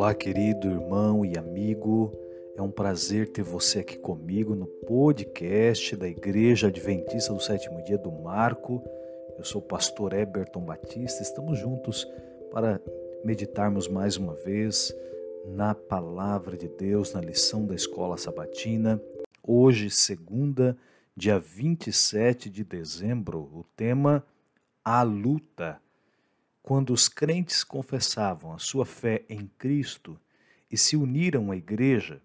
Olá, querido irmão e amigo. É um prazer ter você aqui comigo no podcast da Igreja Adventista do Sétimo Dia do Marco. Eu sou o pastor Eberton Batista. Estamos juntos para meditarmos mais uma vez na palavra de Deus, na lição da escola sabatina. Hoje, segunda, dia 27 de dezembro, o tema A Luta quando os crentes confessavam a sua fé em Cristo e se uniram à igreja,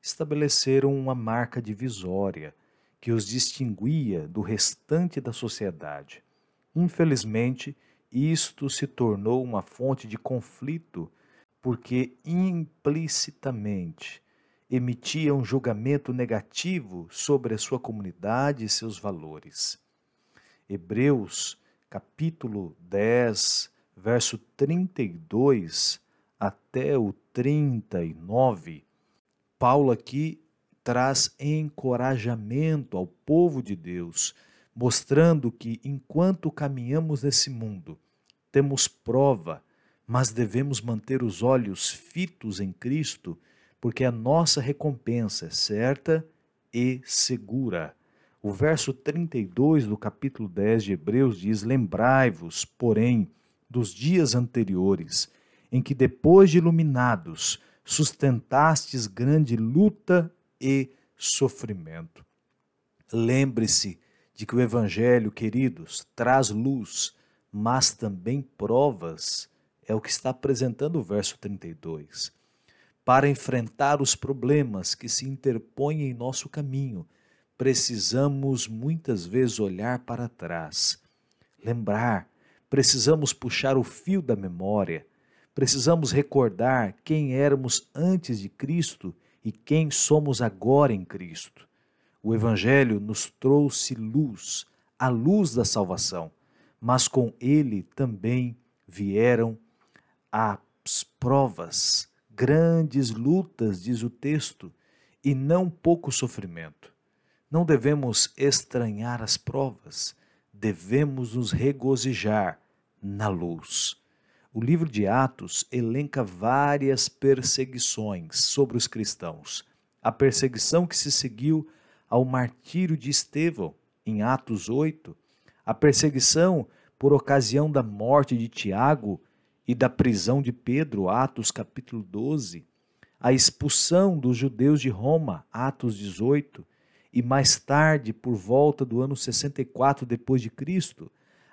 estabeleceram uma marca divisória que os distinguia do restante da sociedade. Infelizmente, isto se tornou uma fonte de conflito, porque implicitamente emitia um julgamento negativo sobre a sua comunidade e seus valores. Hebreus, capítulo 10, verso 32 até o 39, Paulo aqui traz encorajamento ao povo de Deus, mostrando que enquanto caminhamos nesse mundo, temos prova, mas devemos manter os olhos fitos em Cristo, porque a nossa recompensa é certa e segura. O verso 32 do capítulo 10 de Hebreus diz: Lembrai-vos, porém, dos dias anteriores, em que, depois de iluminados, sustentastes grande luta e sofrimento. Lembre-se de que o Evangelho, queridos, traz luz, mas também provas, é o que está apresentando o verso 32. Para enfrentar os problemas que se interpõem em nosso caminho, precisamos muitas vezes olhar para trás, lembrar Precisamos puxar o fio da memória. Precisamos recordar quem éramos antes de Cristo e quem somos agora em Cristo. O Evangelho nos trouxe luz, a luz da salvação, mas com ele também vieram as provas, grandes lutas, diz o texto, e não pouco sofrimento. Não devemos estranhar as provas, devemos nos regozijar na luz. O livro de Atos elenca várias perseguições sobre os cristãos. A perseguição que se seguiu ao martírio de Estevão, em Atos 8, a perseguição por ocasião da morte de Tiago e da prisão de Pedro, Atos capítulo 12, a expulsão dos judeus de Roma, Atos 18, e mais tarde, por volta do ano 64 depois de Cristo,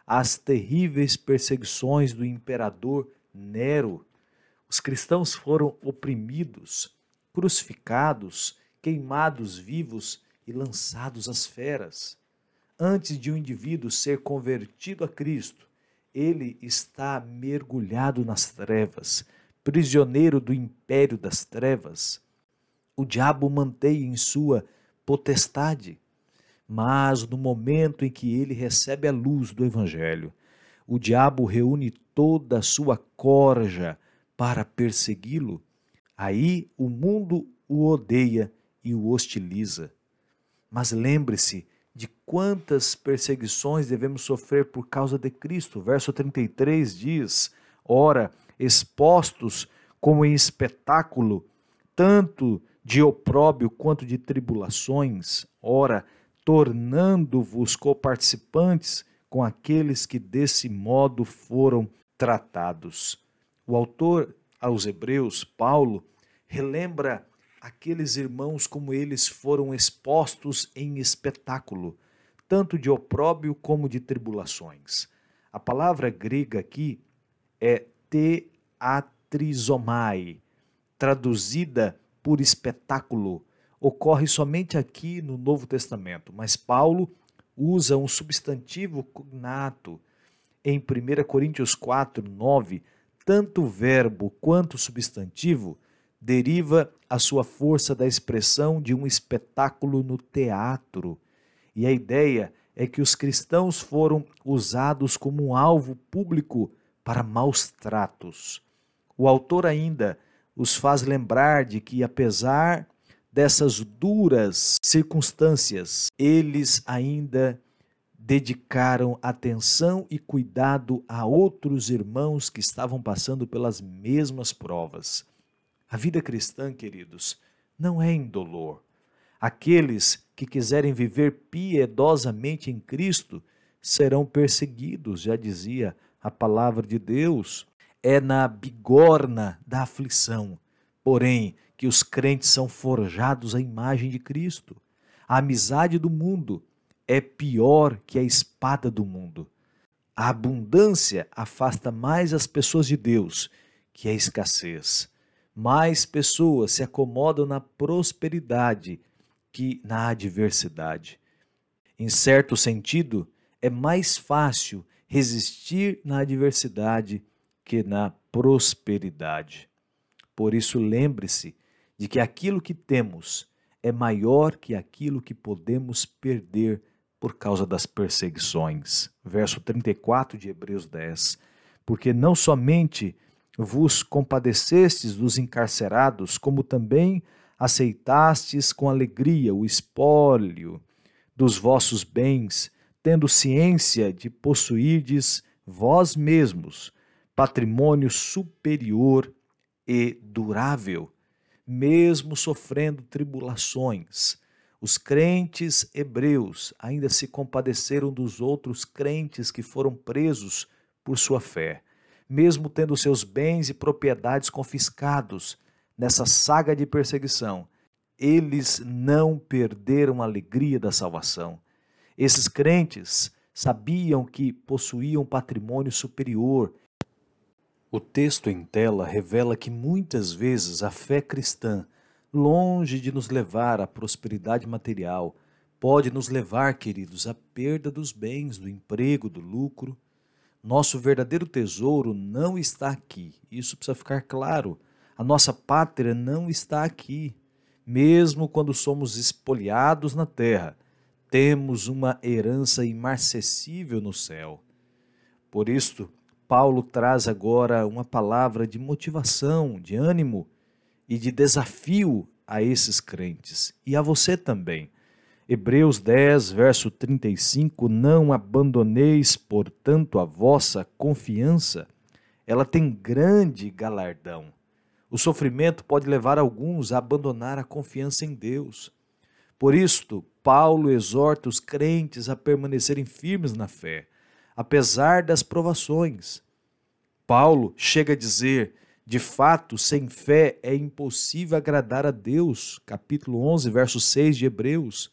as terríveis perseguições do imperador Nero. Os cristãos foram oprimidos, crucificados, queimados vivos e lançados às feras. Antes de um indivíduo ser convertido a Cristo, ele está mergulhado nas trevas, prisioneiro do império das trevas. O diabo mantém em sua potestade mas no momento em que ele recebe a luz do Evangelho, o diabo reúne toda a sua corja para persegui-lo. Aí o mundo o odeia e o hostiliza. Mas lembre-se de quantas perseguições devemos sofrer por causa de Cristo. Verso 33 diz: Ora, expostos como em espetáculo, tanto de opróbio quanto de tribulações, ora, tornando-vos coparticipantes com aqueles que desse modo foram tratados. O autor aos Hebreus, Paulo, relembra aqueles irmãos como eles foram expostos em espetáculo, tanto de opróbio como de tribulações. A palavra grega aqui é teatrizomai, traduzida por espetáculo, ocorre somente aqui no Novo Testamento, mas Paulo usa um substantivo cognato em 1 Coríntios 4, 9, tanto verbo quanto substantivo deriva a sua força da expressão de um espetáculo no teatro. E a ideia é que os cristãos foram usados como um alvo público para maus tratos. O autor ainda os faz lembrar de que, apesar dessas duras circunstâncias, eles ainda dedicaram atenção e cuidado a outros irmãos que estavam passando pelas mesmas provas. A vida cristã, queridos, não é indolor. Aqueles que quiserem viver piedosamente em Cristo serão perseguidos, já dizia a palavra de Deus. É na bigorna da aflição, porém, que os crentes são forjados à imagem de Cristo. A amizade do mundo é pior que a espada do mundo. A abundância afasta mais as pessoas de Deus que a escassez. Mais pessoas se acomodam na prosperidade que na adversidade. Em certo sentido, é mais fácil resistir na adversidade que na prosperidade. Por isso, lembre-se de que aquilo que temos é maior que aquilo que podemos perder por causa das perseguições. Verso 34 de Hebreus 10. Porque não somente vos compadecestes dos encarcerados, como também aceitastes com alegria o espólio dos vossos bens, tendo ciência de possuirdes vós mesmos patrimônio superior e durável mesmo sofrendo tribulações. Os crentes hebreus ainda se compadeceram dos outros crentes que foram presos por sua fé, mesmo tendo seus bens e propriedades confiscados nessa saga de perseguição. Eles não perderam a alegria da salvação. Esses crentes sabiam que possuíam patrimônio superior o texto em tela revela que muitas vezes a fé cristã, longe de nos levar à prosperidade material, pode nos levar, queridos, à perda dos bens, do emprego, do lucro. Nosso verdadeiro tesouro não está aqui, isso precisa ficar claro. A nossa pátria não está aqui. Mesmo quando somos espoliados na terra, temos uma herança imarcessível no céu. Por isto, Paulo traz agora uma palavra de motivação, de ânimo e de desafio a esses crentes e a você também. Hebreus 10, verso 35: Não abandoneis, portanto, a vossa confiança, ela tem grande galardão. O sofrimento pode levar alguns a abandonar a confiança em Deus. Por isto, Paulo exorta os crentes a permanecerem firmes na fé apesar das provações. Paulo chega a dizer: de fato, sem fé é impossível agradar a Deus. Capítulo 11, verso 6 de Hebreus.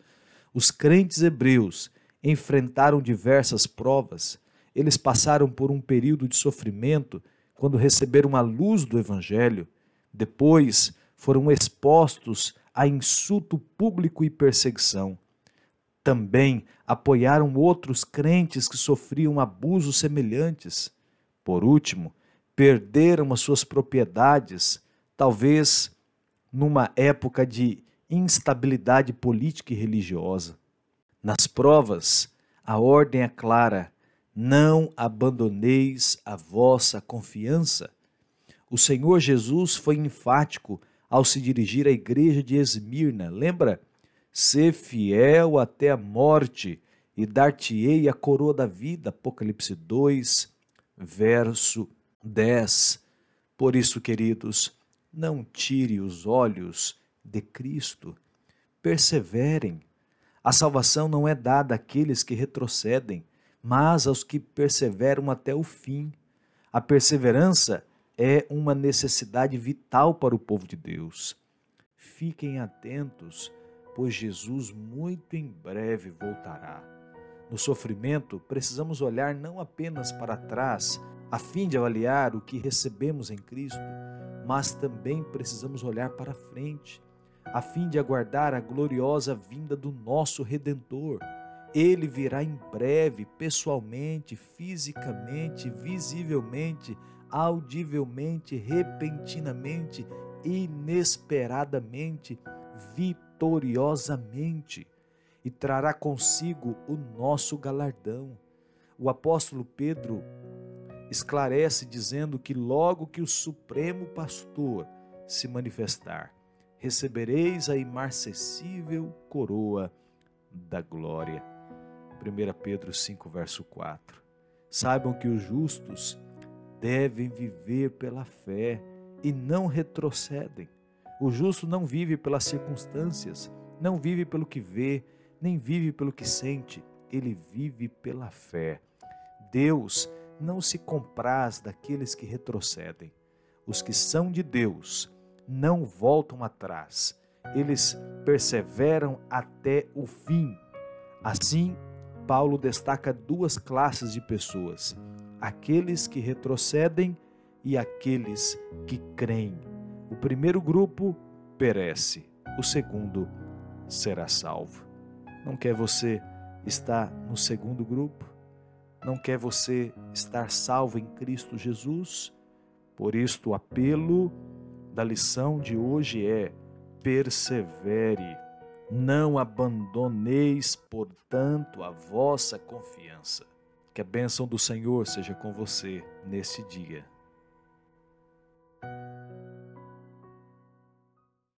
Os crentes hebreus enfrentaram diversas provas. Eles passaram por um período de sofrimento quando receberam a luz do Evangelho. Depois foram expostos a insulto público e perseguição também apoiaram outros crentes que sofriam abusos semelhantes. Por último, perderam as suas propriedades, talvez numa época de instabilidade política e religiosa. Nas provas, a ordem é clara: não abandoneis a vossa confiança. O Senhor Jesus foi enfático ao se dirigir à igreja de Esmirna. Lembra? Ser fiel até a morte e dar-te-ei a coroa da vida. Apocalipse 2, verso 10. Por isso, queridos, não tire os olhos de Cristo. Perseverem. A salvação não é dada àqueles que retrocedem, mas aos que perseveram até o fim. A perseverança é uma necessidade vital para o povo de Deus. Fiquem atentos pois Jesus muito em breve voltará. No sofrimento, precisamos olhar não apenas para trás, a fim de avaliar o que recebemos em Cristo, mas também precisamos olhar para frente, a fim de aguardar a gloriosa vinda do nosso Redentor. Ele virá em breve, pessoalmente, fisicamente, visivelmente, audivelmente, repentinamente, inesperadamente, vitoriosamente vitoriosamente e trará consigo o nosso galardão. O apóstolo Pedro esclarece dizendo que logo que o Supremo Pastor se manifestar, recebereis a imarcessível coroa da glória. 1 Pedro 5, verso 4. Saibam que os justos devem viver pela fé e não retrocedem. O justo não vive pelas circunstâncias, não vive pelo que vê, nem vive pelo que sente, ele vive pela fé. Deus não se compraz daqueles que retrocedem. Os que são de Deus não voltam atrás, eles perseveram até o fim. Assim, Paulo destaca duas classes de pessoas: aqueles que retrocedem e aqueles que creem. O primeiro grupo perece, o segundo será salvo. Não quer você estar no segundo grupo? Não quer você estar salvo em Cristo Jesus? Por isto, o apelo da lição de hoje é: persevere, não abandoneis, portanto, a vossa confiança. Que a bênção do Senhor seja com você nesse dia.